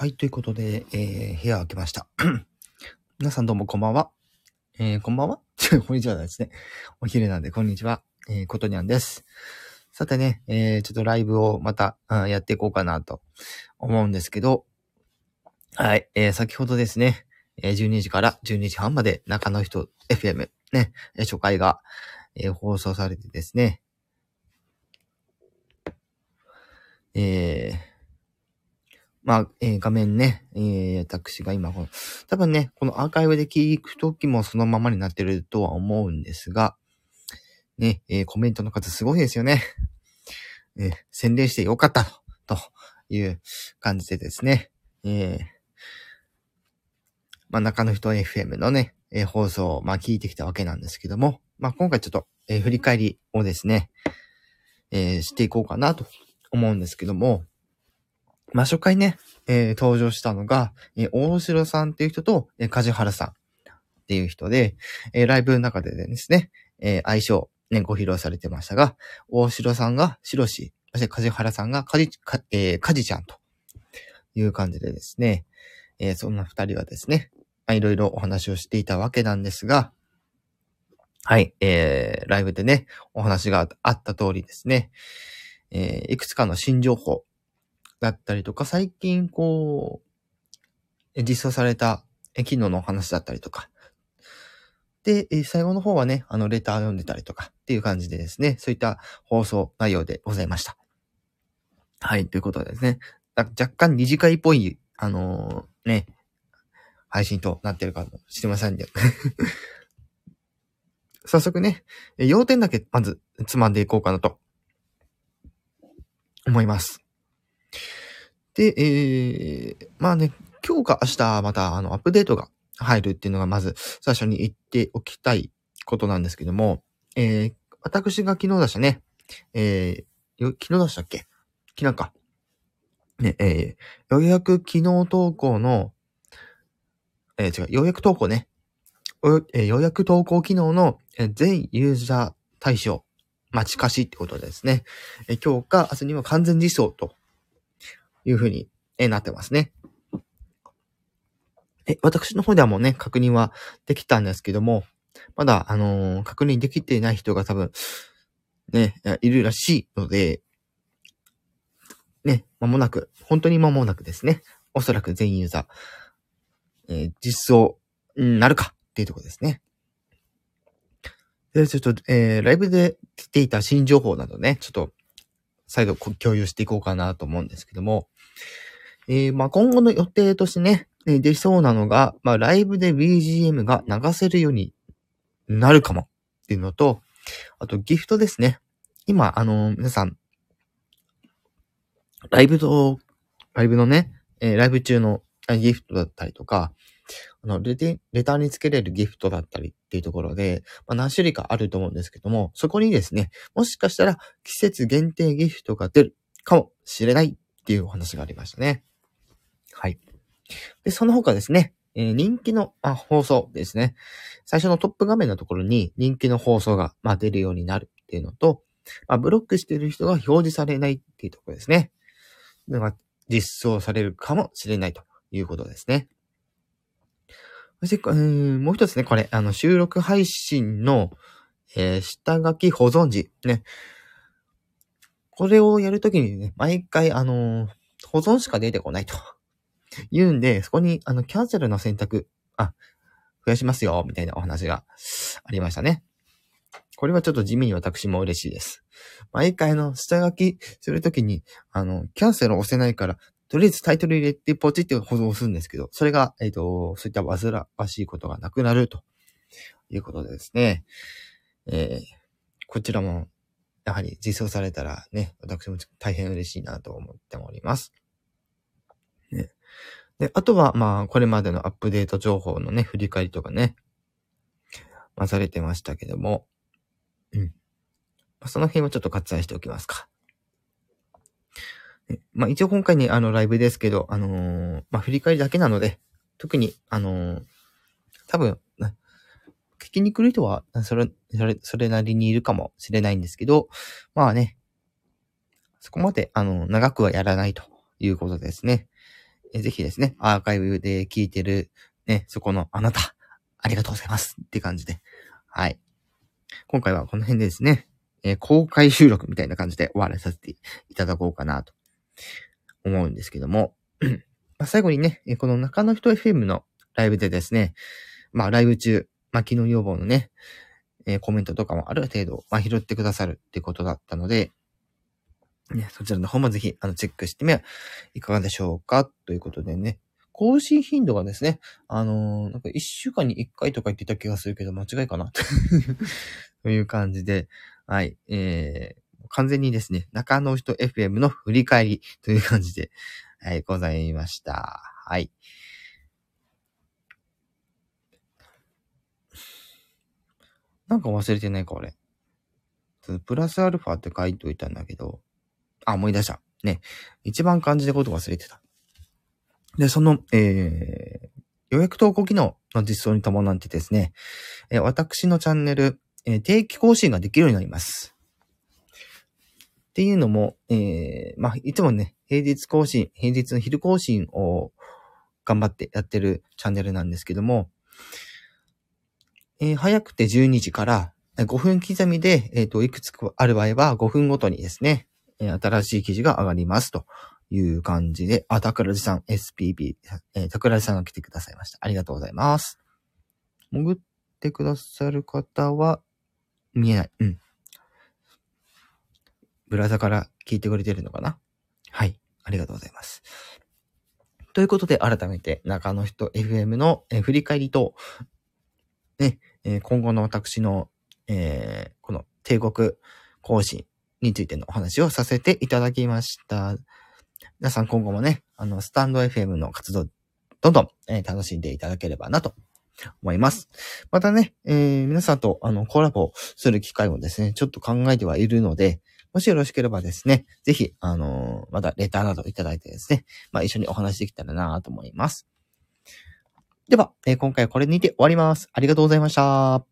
はい、ということで、えー、部屋開けました。皆さんどうもこんばんは。えー、こんばんは？こんにちはですね。お昼なんで、こんにちは。えー、ことにゃんです。さてね、えー、ちょっとライブをまた、うん、やっていこうかなと思うんですけど、はい、えー、先ほどですね、え、12時から12時半まで中の人 FM ね、初回が、えー、放送されてですね、えー、まあ、えー、画面ね、えー、私が今、多分ね、このアーカイブで聞くときもそのままになってるとは思うんですが、ね、えー、コメントの数すごいですよね。えー、洗礼してよかったと、という感じでですね、えー、まあ、中の人 FM のね、えー、放送を、まあ、聞いてきたわけなんですけども、まあ、今回ちょっと、えー、振り返りをですね、えー、していこうかなと思うんですけども、まあ、初回ね、えー、登場したのが、えー、大城さんっていう人と、えー、梶原さんっていう人で、えー、ライブの中でですね、えー、相性、ね、ご披露されてましたが、大城さんが白し、そして梶原さんが梶、か、えー、梶ちゃんという感じでですね、えー、そんな二人はですね、まあ、いろいろお話をしていたわけなんですが、はい、えー、ライブでね、お話があった通りですね、えー、いくつかの新情報、だったりとか、最近こう、実装された機能の話だったりとか、で、最後の方はね、あの、レター読んでたりとかっていう感じでですね、そういった放送内容でございました。はい、ということでですね、若干二次会っぽい、あのー、ね、配信となってるかもしれませんね。早速ね、要点だけまずつまんでいこうかなと思います。で、えー、まあね、今日か明日またあのアップデートが入るっていうのがまず最初に言っておきたいことなんですけども、えー、私が昨日出したね、えー、昨日出したっけ？昨日か。ね、えー、ようやく昨日投稿の、えー、違う、ようやく投稿ね。えー、ようやく投稿機能の、えー、全ユーザー対象、待ち貸しってことでですね、えー、今日か明日には完全実装というふうになってますね。え、私の方ではもうね、確認はできたんですけども、まだ、あのー、確認できていない人が多分、ね、いるらしいので、ね、間もなく、本当に間もなくですね、おそらく全ユーザー、えー、実装になるかっていうとこですね。で、ちょっと、えー、ライブで来ていた新情報などね、ちょっと、再度共有していこうかなと思うんですけども、えー、まあ、今後の予定としてね、出そうなのが、まあ、ライブで BGM が流せるようになるかもっていうのと、あとギフトですね。今、あの、皆さん、ライブと、ライブのね、えー、ライブ中のギフトだったりとか、のレテ、レターにつけれるギフトだったりっていうところで、まあ、何種類かあると思うんですけども、そこにですね、もしかしたら季節限定ギフトが出るかもしれないっていうお話がありましたね。はい。で、その他ですね、え、人気のあ放送ですね。最初のトップ画面のところに人気の放送が、まあ、出るようになるっていうのと、まあ、ブロックしてる人が表示されないっていうところですね。のが実装されるかもしれないということですね。そして、うん、もう一つね、これ、あの、収録配信の、えー、下書き保存時、ね。これをやるときにね、毎回、あのー、保存しか出てこないと。言うんで、そこに、あの、キャンセルの選択、あ、増やしますよ、みたいなお話がありましたね。これはちょっと地味に私も嬉しいです。毎回の下書きするときに、あの、キャンセルを押せないから、とりあえずタイトル入れてポチって保存するんですけど、それが、えっ、ー、と、そういった煩わしいことがなくなるということでですね、えー、こちらも、やはり実装されたらね、私も大変嬉しいなと思っております。ね、で、あとは、まあ、これまでのアップデート情報のね、振り返りとかね、まあ、されてましたけども、うん。ま、その辺はちょっと割愛しておきますか。まあ、一応今回ね、あの、ライブですけど、あのー、まあ、振り返りだけなので、特に、あのー、多分、聞きに来る人は、それ、それ、それなりにいるかもしれないんですけど、まあね、そこまで、あの、長くはやらないということですね。えぜひですね、アーカイブで聞いてる、ね、そこのあなた、ありがとうございますって感じで。はい。今回はこの辺でですね、えー、公開収録みたいな感じで終わらさせていただこうかなと思うんですけども、まあ、最後にね、この中の人 FM のライブでですね、まあライブ中、まあ昨日要望のね、え、コメントとかもある程度、まあ拾ってくださるっていうことだったので、ね、そちらの方もぜひ、あの、チェックしてみはいかがでしょうかということでね、更新頻度がですね、あのー、なんか一週間に一回とか言ってた気がするけど、間違いかな？という感じで、はい、えー、完全にですね、中の人 FM の振り返りという感じで、はい、ございました。はい。なんか忘れてないか、俺。プラスアルファって書いといたんだけど、あ、思い出した。ね。一番漢字でこと忘れてた。で、その、えー、予約投稿機能の実装に伴ってですね、えー、私のチャンネル、えー、定期更新ができるようになります。っていうのも、えー、まあ、いつもね、平日更新、平日の昼更新を頑張ってやってるチャンネルなんですけども、えー、早くて12時から5分刻みで、えっ、ー、と、いくつかある場合は5分ごとにですね、え、新しい記事が上がりますという感じで、あ、桜地さん、SPB、えー、桜地さんが来てくださいました。ありがとうございます。潜ってくださる方は、見えない。うん。ブラザから聞いてくれてるのかな？はい。ありがとうございます。ということで、改めて、中の人 FM の、え振り返りと、ね、え今後の私の、えー、この帝国更新についてのお話をさせていただきました。皆さん今後もね、あの、スタンド FM の活動、どんどん、えー、楽しんでいただければなと思います。またね、えー、皆さんとあのコラボする機会もですね、ちょっと考えてはいるので、もしよろしければですね、ぜひ、あのー、またレターなどいただいてですね、まあ一緒にお話できたらなと思います。では、えー、今回はこれにて終わります。ありがとうございました。